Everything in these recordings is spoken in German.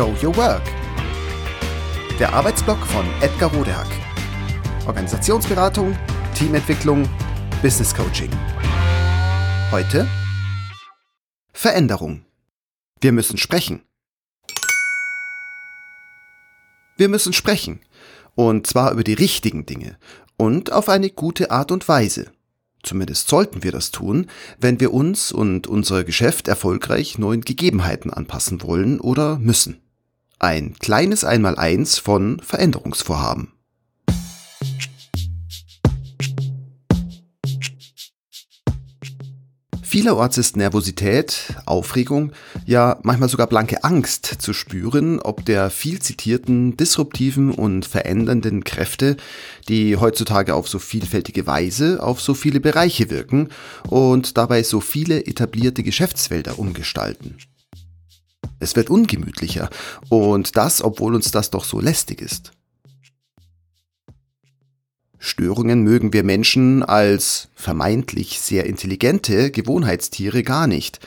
Show Your Work. Der Arbeitsblock von Edgar Rodehack. Organisationsberatung, Teamentwicklung, Business Coaching. Heute Veränderung. Wir müssen sprechen. Wir müssen sprechen. Und zwar über die richtigen Dinge und auf eine gute Art und Weise. Zumindest sollten wir das tun, wenn wir uns und unser Geschäft erfolgreich neuen Gegebenheiten anpassen wollen oder müssen. Ein kleines Einmaleins von Veränderungsvorhaben. Vielerorts ist Nervosität, Aufregung, ja manchmal sogar blanke Angst zu spüren, ob der viel zitierten, disruptiven und verändernden Kräfte, die heutzutage auf so vielfältige Weise auf so viele Bereiche wirken und dabei so viele etablierte Geschäftsfelder umgestalten. Es wird ungemütlicher und das, obwohl uns das doch so lästig ist. Störungen mögen wir Menschen als vermeintlich sehr intelligente Gewohnheitstiere gar nicht.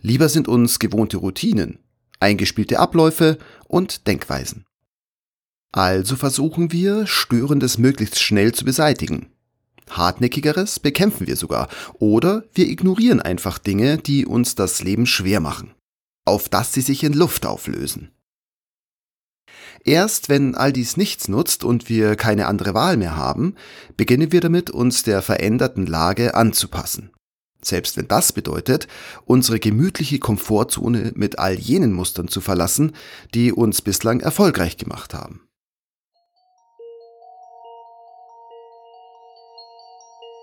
Lieber sind uns gewohnte Routinen, eingespielte Abläufe und Denkweisen. Also versuchen wir, Störendes möglichst schnell zu beseitigen. Hartnäckigeres bekämpfen wir sogar oder wir ignorieren einfach Dinge, die uns das Leben schwer machen, auf dass sie sich in Luft auflösen. Erst wenn all dies nichts nutzt und wir keine andere Wahl mehr haben, beginnen wir damit, uns der veränderten Lage anzupassen. Selbst wenn das bedeutet, unsere gemütliche Komfortzone mit all jenen Mustern zu verlassen, die uns bislang erfolgreich gemacht haben.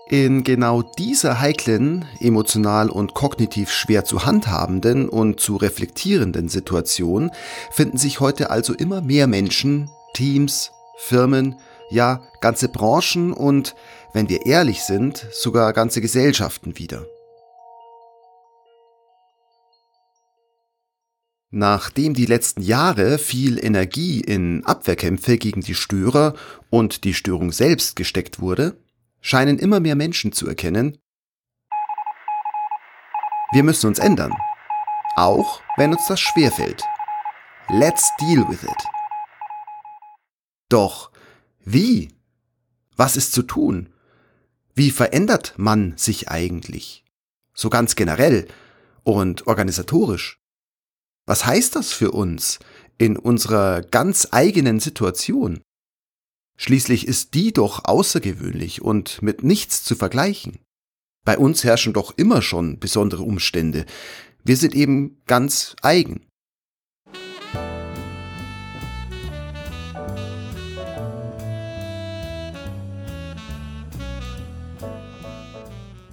In genau dieser heiklen, emotional und kognitiv schwer zu handhabenden und zu reflektierenden Situation finden sich heute also immer mehr Menschen, Teams, Firmen, ja ganze Branchen und, wenn wir ehrlich sind, sogar ganze Gesellschaften wieder. Nachdem die letzten Jahre viel Energie in Abwehrkämpfe gegen die Störer und die Störung selbst gesteckt wurde, scheinen immer mehr Menschen zu erkennen, wir müssen uns ändern. Auch wenn uns das schwerfällt. Let's deal with it. Doch wie? Was ist zu tun? Wie verändert man sich eigentlich? So ganz generell und organisatorisch. Was heißt das für uns in unserer ganz eigenen Situation? Schließlich ist die doch außergewöhnlich und mit nichts zu vergleichen. Bei uns herrschen doch immer schon besondere Umstände. Wir sind eben ganz eigen.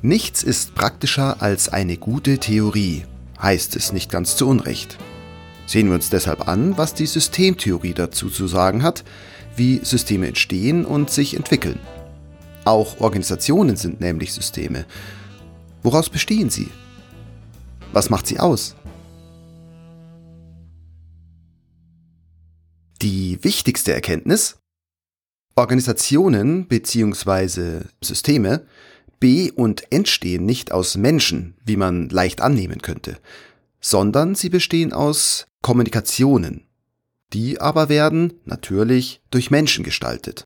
Nichts ist praktischer als eine gute Theorie, heißt es nicht ganz zu Unrecht. Sehen wir uns deshalb an, was die Systemtheorie dazu zu sagen hat, wie Systeme entstehen und sich entwickeln. Auch Organisationen sind nämlich Systeme. Woraus bestehen sie? Was macht sie aus? Die wichtigste Erkenntnis? Organisationen bzw. Systeme be- und entstehen nicht aus Menschen, wie man leicht annehmen könnte, sondern sie bestehen aus Kommunikationen, die aber werden, natürlich, durch Menschen gestaltet.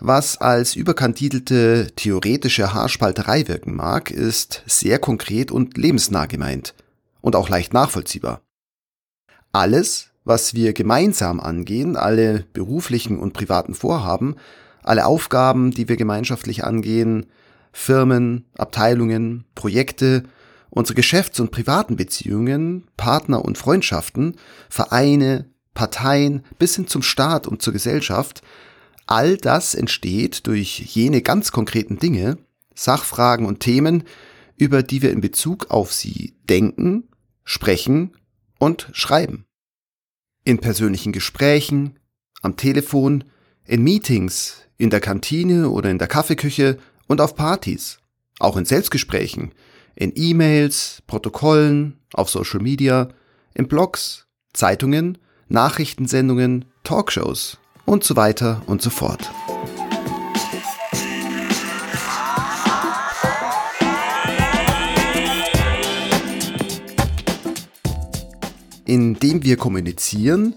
Was als überkantidelte theoretische Haarspalterei wirken mag, ist sehr konkret und lebensnah gemeint und auch leicht nachvollziehbar. Alles, was wir gemeinsam angehen, alle beruflichen und privaten Vorhaben, alle Aufgaben, die wir gemeinschaftlich angehen, Firmen, Abteilungen, Projekte, Unsere Geschäfts- und privaten Beziehungen, Partner und Freundschaften, Vereine, Parteien bis hin zum Staat und zur Gesellschaft, all das entsteht durch jene ganz konkreten Dinge, Sachfragen und Themen, über die wir in Bezug auf sie denken, sprechen und schreiben. In persönlichen Gesprächen, am Telefon, in Meetings, in der Kantine oder in der Kaffeeküche und auf Partys, auch in Selbstgesprächen, in E-Mails, Protokollen, auf Social Media, in Blogs, Zeitungen, Nachrichtensendungen, Talkshows und so weiter und so fort. Indem wir kommunizieren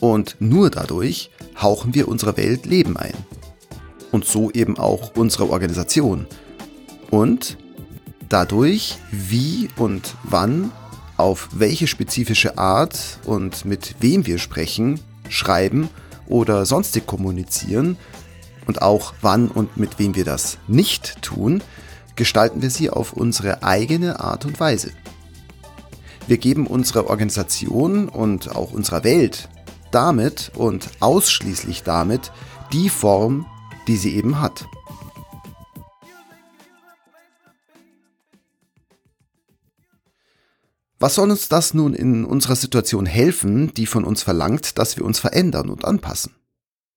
und nur dadurch hauchen wir unserer Welt Leben ein. Und so eben auch unsere Organisation. Und dadurch, wie und wann, auf welche spezifische Art und mit wem wir sprechen, schreiben oder sonstig kommunizieren und auch wann und mit wem wir das nicht tun, gestalten wir sie auf unsere eigene Art und Weise. Wir geben unserer Organisation und auch unserer Welt damit und ausschließlich damit die Form, die sie eben hat. Was soll uns das nun in unserer Situation helfen, die von uns verlangt, dass wir uns verändern und anpassen?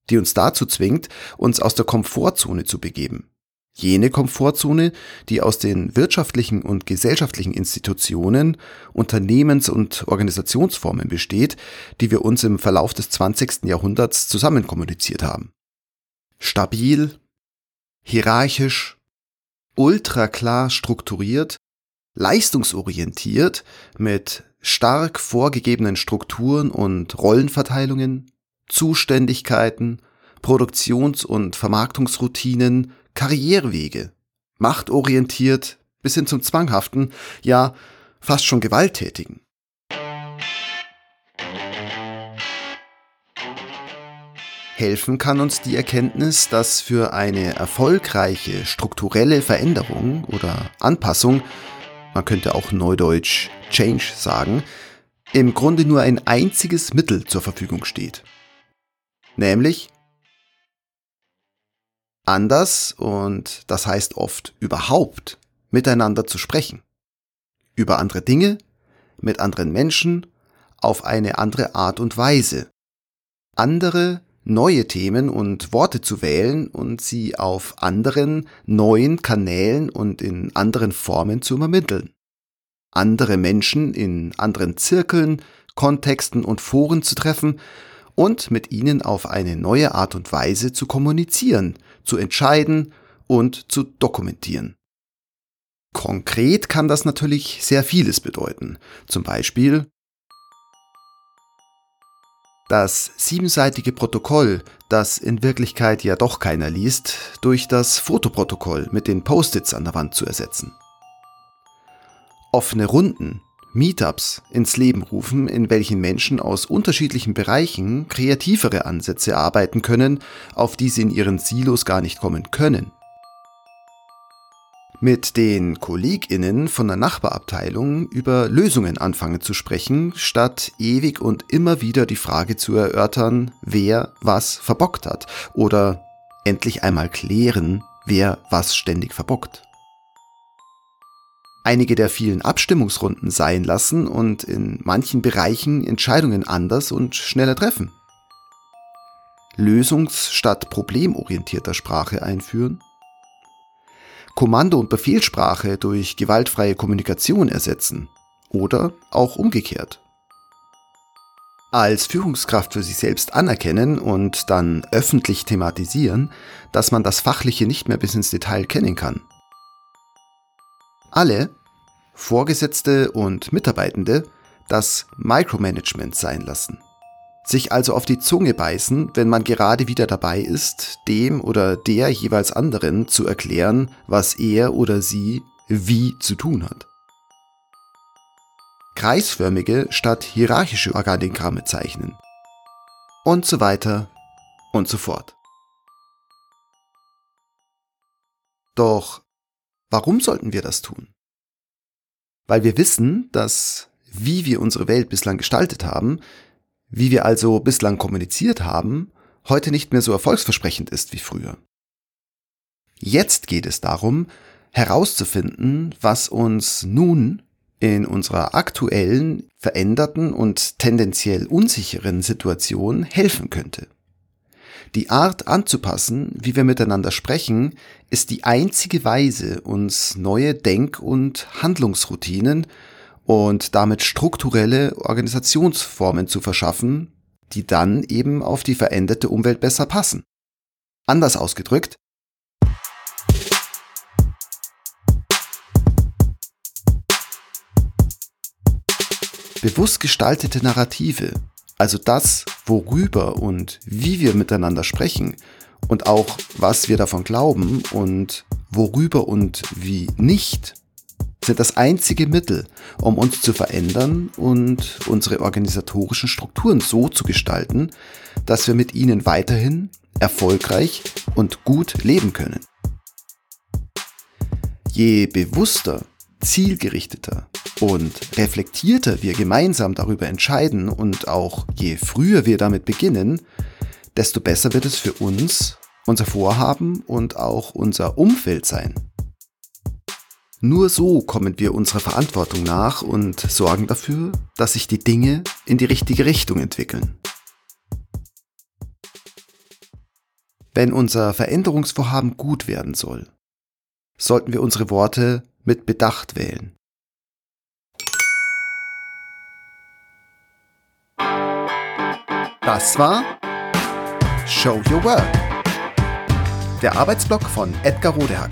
Die uns dazu zwingt, uns aus der Komfortzone zu begeben. Jene Komfortzone, die aus den wirtschaftlichen und gesellschaftlichen Institutionen, Unternehmens- und Organisationsformen besteht, die wir uns im Verlauf des 20. Jahrhunderts zusammenkommuniziert haben. Stabil, hierarchisch, ultraklar strukturiert, leistungsorientiert mit stark vorgegebenen Strukturen und Rollenverteilungen, Zuständigkeiten, Produktions- und Vermarktungsroutinen, Karrierewege, machtorientiert bis hin zum zwanghaften, ja fast schon gewalttätigen. Helfen kann uns die Erkenntnis, dass für eine erfolgreiche strukturelle Veränderung oder Anpassung, man könnte auch neudeutsch Change sagen, im Grunde nur ein einziges Mittel zur Verfügung steht. Nämlich anders und das heißt oft überhaupt miteinander zu sprechen. Über andere Dinge, mit anderen Menschen, auf eine andere Art und Weise. Andere neue Themen und Worte zu wählen und sie auf anderen neuen Kanälen und in anderen Formen zu übermitteln. Andere Menschen in anderen Zirkeln, Kontexten und Foren zu treffen und mit ihnen auf eine neue Art und Weise zu kommunizieren, zu entscheiden und zu dokumentieren. Konkret kann das natürlich sehr vieles bedeuten. Zum Beispiel das siebenseitige Protokoll, das in Wirklichkeit ja doch keiner liest, durch das Fotoprotokoll mit den Post-its an der Wand zu ersetzen. Offene Runden, Meetups ins Leben rufen, in welchen Menschen aus unterschiedlichen Bereichen kreativere Ansätze arbeiten können, auf die sie in ihren Silos gar nicht kommen können. Mit den KollegInnen von der Nachbarabteilung über Lösungen anfangen zu sprechen, statt ewig und immer wieder die Frage zu erörtern, wer was verbockt hat oder endlich einmal klären, wer was ständig verbockt einige der vielen Abstimmungsrunden sein lassen und in manchen Bereichen Entscheidungen anders und schneller treffen. Lösungs- statt problemorientierter Sprache einführen. Kommando- und Befehlssprache durch gewaltfreie Kommunikation ersetzen. Oder auch umgekehrt. Als Führungskraft für sich selbst anerkennen und dann öffentlich thematisieren, dass man das Fachliche nicht mehr bis ins Detail kennen kann alle, Vorgesetzte und Mitarbeitende, das Micromanagement sein lassen. Sich also auf die Zunge beißen, wenn man gerade wieder dabei ist, dem oder der jeweils anderen zu erklären, was er oder sie wie zu tun hat. Kreisförmige statt hierarchische Organigramme zeichnen. Und so weiter und so fort. Doch Warum sollten wir das tun? Weil wir wissen, dass wie wir unsere Welt bislang gestaltet haben, wie wir also bislang kommuniziert haben, heute nicht mehr so erfolgsversprechend ist wie früher. Jetzt geht es darum, herauszufinden, was uns nun in unserer aktuellen, veränderten und tendenziell unsicheren Situation helfen könnte. Die Art anzupassen, wie wir miteinander sprechen, ist die einzige Weise, uns neue Denk- und Handlungsroutinen und damit strukturelle Organisationsformen zu verschaffen, die dann eben auf die veränderte Umwelt besser passen. Anders ausgedrückt, Bewusst gestaltete Narrative, also das, worüber und wie wir miteinander sprechen und auch was wir davon glauben und worüber und wie nicht, sind das einzige Mittel, um uns zu verändern und unsere organisatorischen Strukturen so zu gestalten, dass wir mit ihnen weiterhin erfolgreich und gut leben können. Je bewusster, zielgerichteter und reflektierter wir gemeinsam darüber entscheiden und auch je früher wir damit beginnen, desto besser wird es für uns, unser Vorhaben und auch unser Umfeld sein. Nur so kommen wir unserer Verantwortung nach und sorgen dafür, dass sich die Dinge in die richtige Richtung entwickeln. Wenn unser Veränderungsvorhaben gut werden soll, sollten wir unsere Worte mit Bedacht wählen. Das war Show Your Work, der Arbeitsblock von Edgar Rodehack.